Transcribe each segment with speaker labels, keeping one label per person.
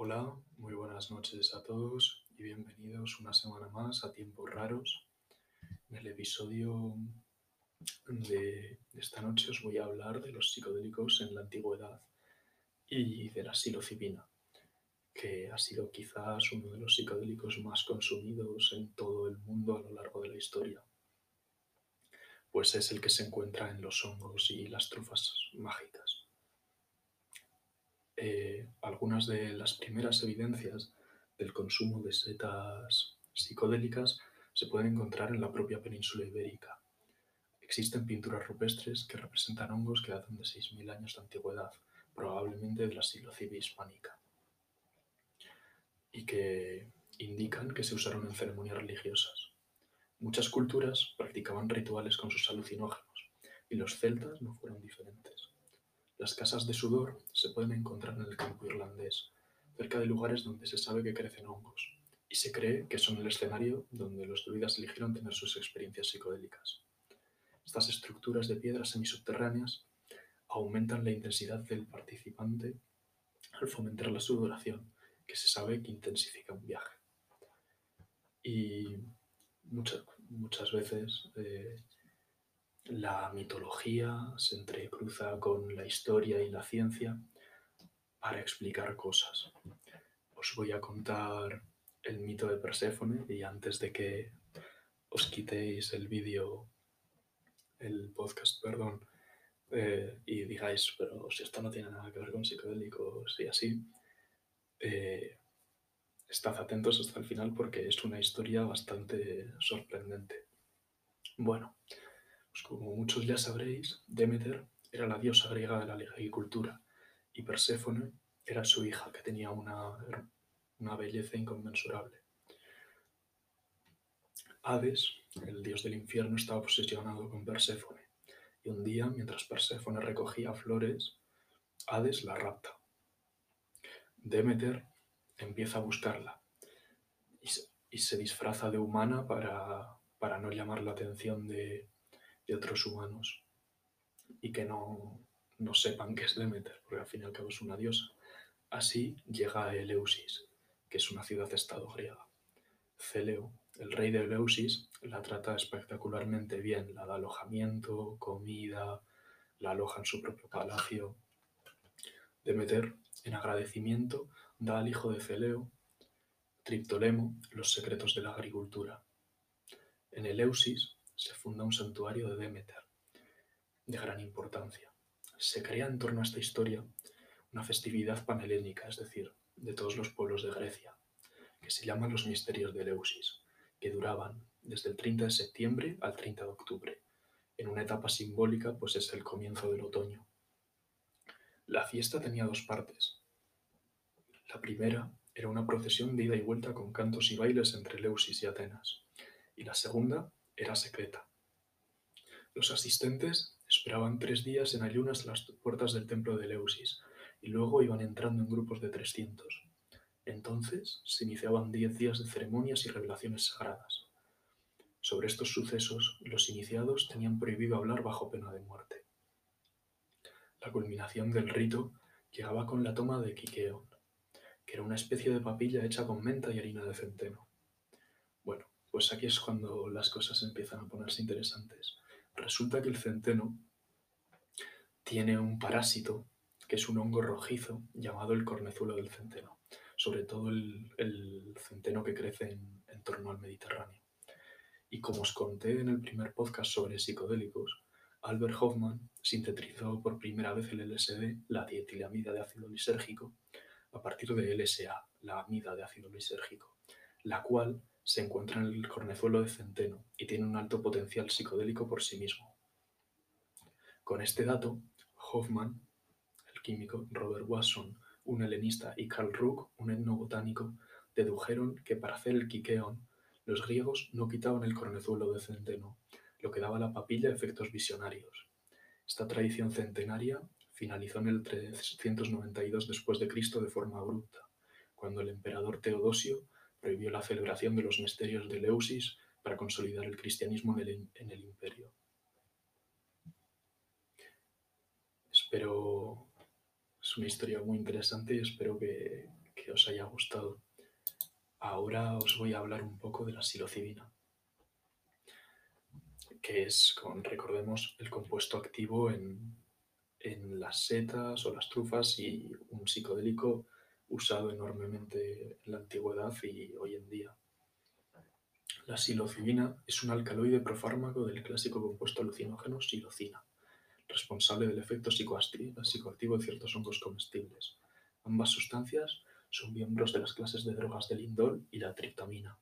Speaker 1: Hola, muy buenas noches a todos y bienvenidos una semana más a Tiempos Raros. En el episodio de esta noche os voy a hablar de los psicodélicos en la antigüedad y de la psilocibina, que ha sido quizás uno de los psicodélicos más consumidos en todo el mundo a lo largo de la historia, pues es el que se encuentra en los hongos y las trufas mágicas. Eh, algunas de las primeras evidencias del consumo de setas psicodélicas se pueden encontrar en la propia península ibérica. Existen pinturas rupestres que representan hongos que datan de 6.000 años de antigüedad, probablemente de la silocibia hispánica, y que indican que se usaron en ceremonias religiosas. Muchas culturas practicaban rituales con sus alucinógenos, y los celtas no fueron diferentes. Las casas de sudor se pueden encontrar en el campo irlandés, cerca de lugares donde se sabe que crecen hongos, y se cree que son el escenario donde los druidas eligieron tener sus experiencias psicodélicas. Estas estructuras de piedras semisubterráneas aumentan la intensidad del participante al fomentar la sudoración, que se sabe que intensifica un viaje. Y muchas, muchas veces eh, la mitología se entrecruza con la historia y la ciencia para explicar cosas. Os voy a contar el mito de Perséfone y antes de que os quitéis el vídeo, el podcast, perdón, eh, y digáis, pero si esto no tiene nada que ver con psicodélicos y así, eh, estad atentos hasta el final porque es una historia bastante sorprendente. Bueno, pues como muchos ya sabréis, Demeter era la diosa griega de la agricultura y Perséfone era su hija, que tenía una, una belleza inconmensurable. Hades, el dios del infierno, estaba obsesionado con Perséfone, y un día, mientras Perséfone recogía flores, Hades la rapta. Demeter empieza a buscarla y se, disfraza de humana para, para no llamar la atención de, de otros humanos y que no, no sepan que es Demeter, porque al fin y al cabo es una diosa. Así llega a Eleusis, que es una ciudad-estado griega. Celeo, el rey de Eleusis, la trata espectacularmente bien, la da alojamiento, comida, la aloja en su propio palacio. Demeter, en agradecimiento, da al hijo de Celeo, Triptolemo, los secretos de la agricultura. En Eleusis, se funda un santuario de Demeter, de gran importancia. Se crea en torno a esta historia una festividad panhelénica, es decir, de todos los pueblos de Grecia, que se llama los misterios de Eleusis, que duraban desde el 30 de septiembre al 30 de octubre, en una etapa simbólica pues es el comienzo del otoño. La fiesta tenía dos partes. La primera era una procesión de ida y vuelta con cantos y bailes entre Eleusis y Atenas, y la segunda era secreta. Los asistentes esperaban tres días en ayunas las puertas del templo de Eleusis y luego iban entrando en grupos de 300. Entonces se iniciaban diez días de ceremonias y revelaciones sagradas. Sobre estos sucesos, los iniciados tenían prohibido hablar bajo pena de muerte. La culminación del rito llegaba con la toma de Kikeon, que era una especie de papilla hecha con menta y harina de centeno. Pues aquí es cuando las cosas empiezan a ponerse interesantes. Resulta que el centeno tiene un parásito que es un hongo rojizo llamado el cornezuelo del centeno, sobre todo el, centeno que crece en, en torno al Mediterráneo. Y como os conté en el primer podcast sobre psicodélicos, Albert Hoffman sintetizó por primera vez el LSD, la dietilamida de ácido lisérgico, a partir de LSA, la amida de ácido lisérgico, la cual se encuentra en el cornezuelo de centeno y tiene un alto potencial psicodélico por sí mismo. Con este dato, Hoffman, el químico, Robert Watson, un helenista, y Karl Ruck, un etnobotánico, dedujeron que para hacer el quiqueón, los griegos no quitaban el cornezuelo de centeno, lo que daba a la papilla efectos visionarios. Esta tradición centenaria finalizó en el 392 después de Cristo de forma abrupta, cuando el emperador Teodosio prohibió la celebración de los misterios de Leusis para consolidar el cristianismo en el, en el imperio. Espero es una historia muy interesante y espero que, que os haya gustado. Ahora os voy a hablar un poco de la psilocibina, que es, recordemos, el compuesto activo en, en las setas o las trufas y un psicodélico usado enormemente en la antigüedad y hoy en día. La psilocibina es un alcaloide profármaco del clásico compuesto alucinógeno psilocina, responsable del efecto psicoactivo de ciertos hongos comestibles. Ambas sustancias son miembros de las clases de drogas del indol y la triptamina.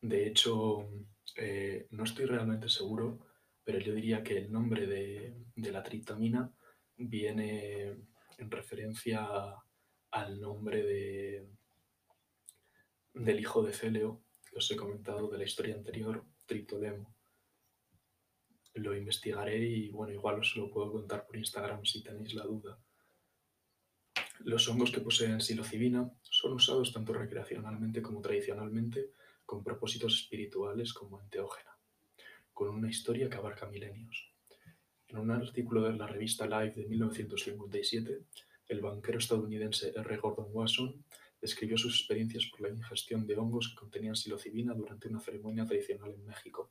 Speaker 1: De hecho, eh, no estoy realmente seguro, pero yo diría que el nombre de, de la triptamina viene en referencia al nombre de, del hijo de Celeo, que os he comentado de la historia anterior, Triptodemo. Lo investigaré y bueno, igual os lo puedo contar por Instagram si tenéis la duda. Los hongos que poseen psilocibina son usados tanto recreacionalmente como tradicionalmente con propósitos espirituales como enteógena, con una historia que abarca milenios. En un artículo de la revista Life de 1957, el banquero estadounidense R. Gordon Wasson describió sus experiencias por la ingestión de hongos que contenían psilocibina durante una ceremonia tradicional en México,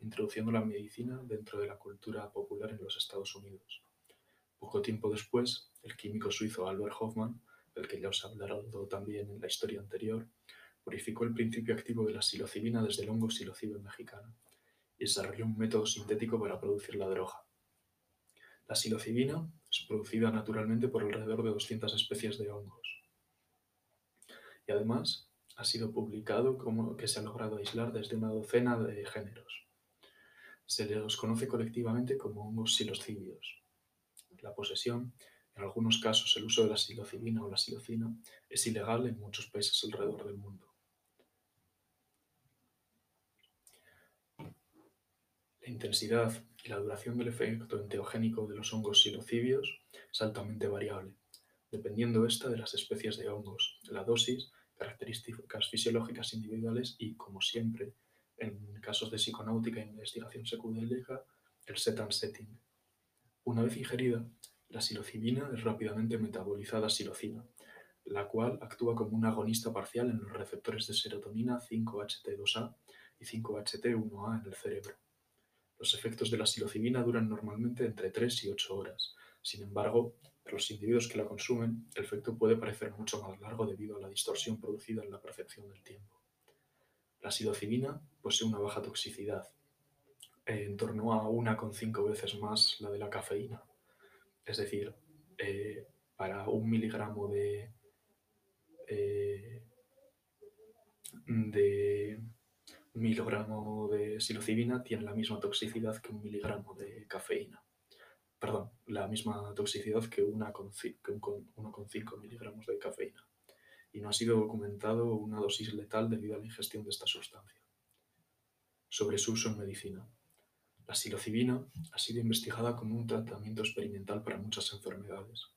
Speaker 1: introduciendo la medicina dentro de la cultura popular en los Estados Unidos. Poco tiempo después, el químico suizo Albert Hoffman, del que ya os he también en la historia anterior, purificó el principio activo de la psilocibina desde el hongo psilocibe mexicano y desarrolló un método sintético para producir la droga. La psilocibina es producida naturalmente por alrededor de 200 especies de hongos. Y además ha sido publicado como que se ha logrado aislar desde una docena de géneros. Se los conoce colectivamente como hongos psilocibios. La posesión, en algunos casos el uso de la psilocibina o la psilocina, es ilegal en muchos países alrededor del mundo. La intensidad la duración del efecto enteogénico de los hongos psilocibios es altamente variable, dependiendo esta de las especies de hongos, la dosis, características fisiológicas individuales y, como siempre, en casos de psiconáutica e investigación secundélica, el set and setting. Una vez ingerida, la psilocibina es rápidamente metabolizada a psilocina, la cual actúa como un agonista parcial en los receptores de serotonina 5-HT2A y 5-HT1A en el cerebro. Los efectos de la psilocibina duran normalmente entre 3 y 8 horas. Sin embargo, para los individuos que la consumen, el efecto puede parecer mucho más largo debido a la distorsión producida en la percepción del tiempo. La psilocibina posee una baja toxicidad, en torno a 1,5 veces más la de la cafeína. Es decir, eh, para un miligramo de, eh, de miligramo de psilocibina tiene la misma toxicidad que un miligramo de cafeína. Perdón, la misma toxicidad que 1,5 miligramos de cafeína. Y no ha sido documentado una dosis letal debido a la ingestión de esta sustancia. Sobre su uso en medicina. La psilocibina ha sido investigada como un tratamiento experimental para muchas enfermedades.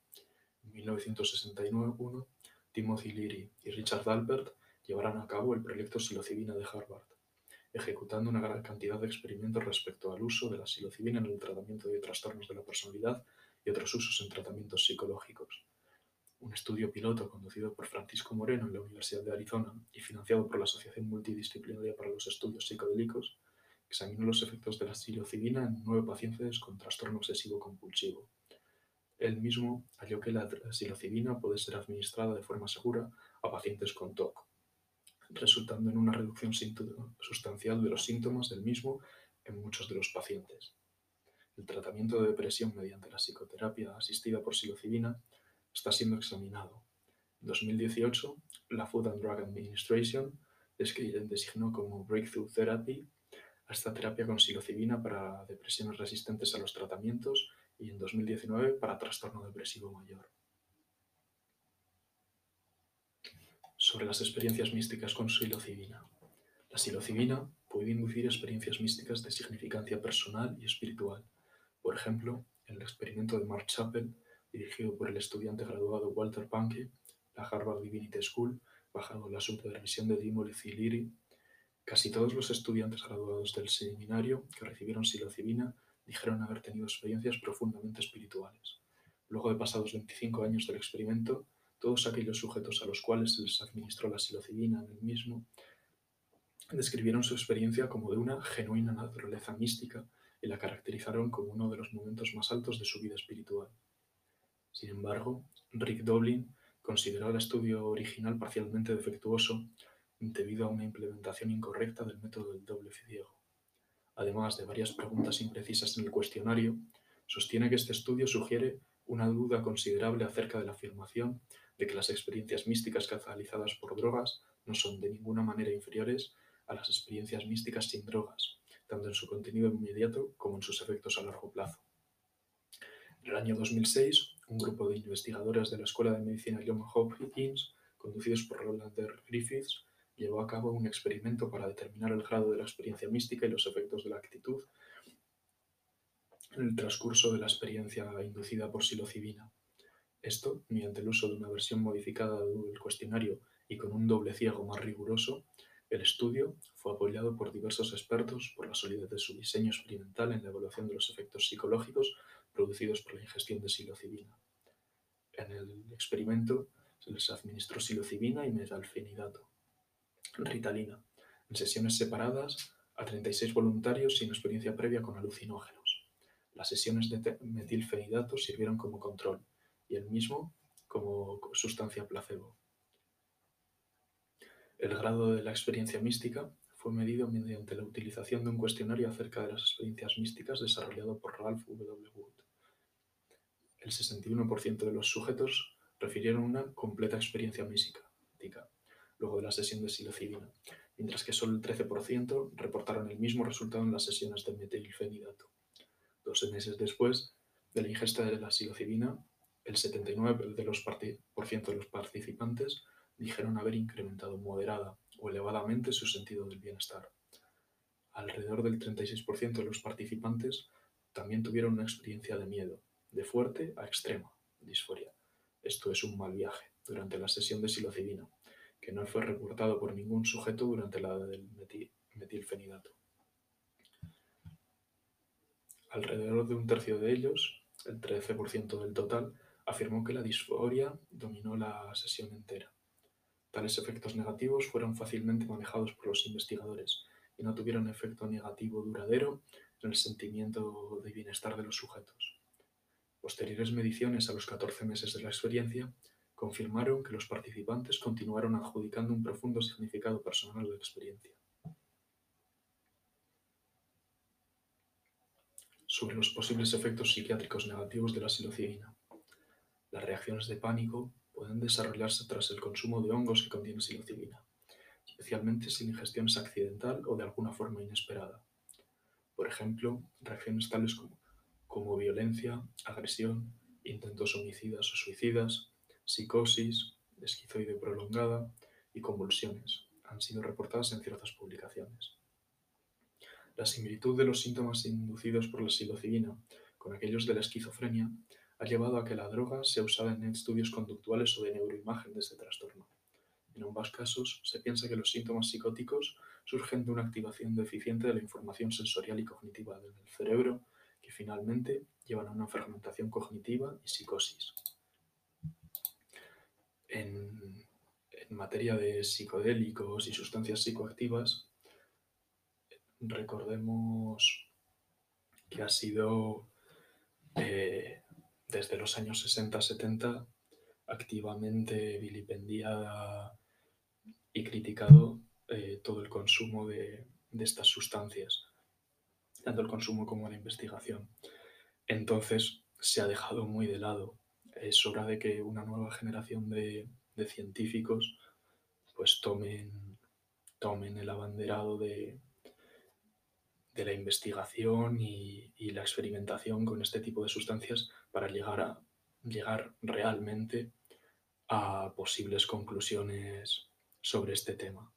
Speaker 1: En 1961, Timothy Leary y Richard Albert llevarán a cabo el proyecto psilocibina de Harvard ejecutando una gran cantidad de experimentos respecto al uso de la psilocibina en el tratamiento de trastornos de la personalidad y otros usos en tratamientos psicológicos. Un estudio piloto conducido por Francisco Moreno en la Universidad de Arizona y financiado por la Asociación Multidisciplinaria para los Estudios Psicodélicos examinó los efectos de la psilocibina en nueve pacientes con trastorno obsesivo-compulsivo. Él mismo halló que la psilocibina puede ser administrada de forma segura a pacientes con TOC, resultando en una reducción sustancial de los síntomas del mismo en muchos de los pacientes. El tratamiento de depresión mediante la psicoterapia asistida por psilocibina está siendo examinado. En 2018, la Food and Drug Administration designó como Breakthrough Therapy a esta terapia con psilocibina para depresiones resistentes a los tratamientos y en 2019 para trastorno depresivo mayor. Sobre las experiencias místicas con psilocibina. La psilocibina puede inducir experiencias místicas de significancia personal y espiritual. Por ejemplo, en el experimento de Mark Chappell, dirigido por el estudiante graduado Walter Pankey, la Harvard Divinity School, bajo la supervisión de Timothy Leary, casi todos los estudiantes graduados del seminario que recibieron psilocibina dijeron haber tenido experiencias profundamente espirituales. Luego de pasados 25 años del experimento, todos aquellos sujetos a los cuales se les administró la psilocibina en el mismo describieron su experiencia como de una genuina naturaleza mística y la caracterizaron como uno de los momentos más altos de su vida espiritual. Sin embargo, Rick Doblin consideró el estudio original parcialmente defectuoso debido a una implementación incorrecta del método del doble ciego. Además de varias preguntas imprecisas en el cuestionario, sostiene que este estudio sugiere una duda considerable acerca de la afirmación de que las experiencias místicas catalizadas por drogas no son de ninguna manera inferiores a las experiencias místicas sin drogas, tanto en su contenido inmediato como en sus efectos a largo plazo. En el año 2006, un grupo de investigadores de la Escuela de Medicina Johns Hopkins, conducidos por Roland Griffiths, llevó a cabo un experimento para determinar el grado de la experiencia mística y los efectos de la actitud en el transcurso de la experiencia inducida por psilocibina. Esto, mediante el uso de una versión modificada del cuestionario y con un doble ciego más riguroso, el estudio fue apoyado por diversos expertos por la solidez de su diseño experimental en la evaluación de los efectos psicológicos producidos por la ingestión de psilocibina. En el experimento se les administró psilocibina y metalfenidato, ritalina, en sesiones separadas a 36 voluntarios sin experiencia previa con alucinógenos. Las sesiones de metilfenidato sirvieron como control y el mismo como sustancia placebo. El grado de la experiencia mística fue medido mediante la utilización de un cuestionario acerca de las experiencias místicas desarrollado por Ralph W. Wood. El 61% de los sujetos refirieron una completa experiencia mística luego de la sesión de psilocibina, mientras que solo el 13% reportaron el mismo resultado en las sesiones de metilfenidato. Dos meses después de la ingesta de la psilocibina, el 79% de los, de los participantes dijeron haber incrementado moderada o elevadamente su sentido del bienestar. Alrededor del 36% de los participantes también tuvieron una experiencia de miedo, de fuerte a extrema, disforia. Esto es un mal viaje, durante la sesión de psilocibina, que no fue reportado por ningún sujeto durante la del metilfenidato. Alrededor de un tercio de ellos, el 13% del total, afirmó que la disforia dominó la sesión entera. Tales efectos negativos fueron fácilmente manejados por los investigadores y no tuvieron efecto negativo duradero en el sentimiento de bienestar de los sujetos. Posteriores mediciones a los 14 meses de la experiencia confirmaron que los participantes continuaron adjudicando un profundo significado personal a la experiencia. Sobre los posibles efectos psiquiátricos negativos de la psilocibina. Las reacciones de pánico, pueden desarrollarse tras el consumo de hongos que contienen psilocibina, especialmente si la ingestión es accidental o de alguna forma inesperada. Por ejemplo, reacciones tales como, como violencia, agresión, intentos homicidas o suicidas, psicosis, esquizoide prolongada y convulsiones han sido reportadas en ciertas publicaciones. La similitud de los síntomas inducidos por la psilocibina con aquellos de la esquizofrenia ha llevado a que la droga sea usada en estudios conductuales o de neuroimagen de este trastorno. En ambos casos, se piensa que los síntomas psicóticos surgen de una activación deficiente de la información sensorial y cognitiva del cerebro, que finalmente llevan a una fragmentación cognitiva y psicosis. En, materia de psicodélicos y sustancias psicoactivas, recordemos que ha sido eh, desde los años 60-70 activamente vilipendiada y criticado eh, todo el consumo de, estas sustancias, tanto el consumo como la investigación. Entonces se ha dejado muy de lado. Es hora de que una nueva generación de, científicos pues tomen, tomen el abanderado de, de la investigación y, la experimentación con este tipo de sustancias para llegar, a, llegar realmente a posibles conclusiones sobre este tema.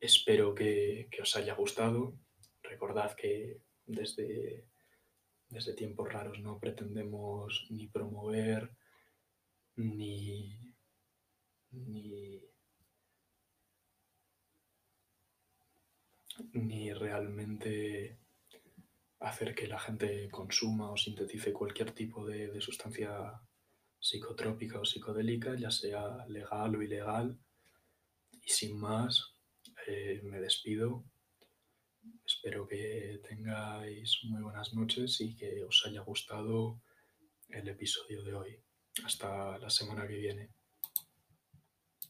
Speaker 1: Espero que, que os haya gustado. Recordad que desde, desde tiempos raros no pretendemos ni promover ni, ni, ni realmente hacer que la gente consuma o sintetice cualquier tipo de, de sustancia psicotrópica o psicodélica, ya sea legal o ilegal. Y sin más, eh, me despido. Espero que tengáis muy buenas noches y que os haya gustado el episodio de hoy. Hasta la semana que viene.